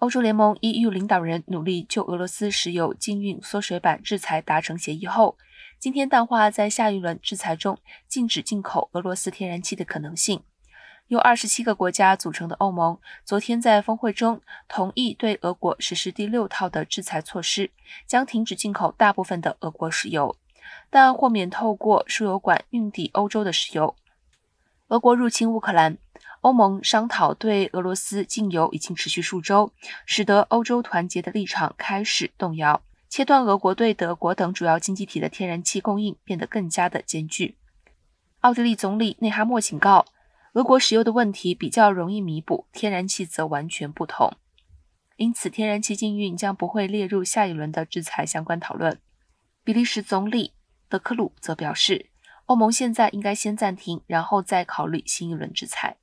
欧洲联盟 EU 领导人努力就俄罗斯石油禁运缩水版制裁达成协议后，今天淡化在下一轮制裁中禁止进口俄罗斯天然气的可能性。由二十七个国家组成的欧盟昨天在峰会中同意对俄国实施第六套的制裁措施，将停止进口大部分的俄国石油，但豁免透过输油管运抵欧洲的石油。俄国入侵乌克兰。欧盟商讨对俄罗斯禁油已经持续数周，使得欧洲团结的立场开始动摇，切断俄国对德国等主要经济体的天然气供应变得更加的艰巨。奥地利总理内哈默警告，俄国石油的问题比较容易弥补，天然气则完全不同，因此天然气禁运将不会列入下一轮的制裁相关讨论。比利时总理德克鲁则表示，欧盟现在应该先暂停，然后再考虑新一轮制裁。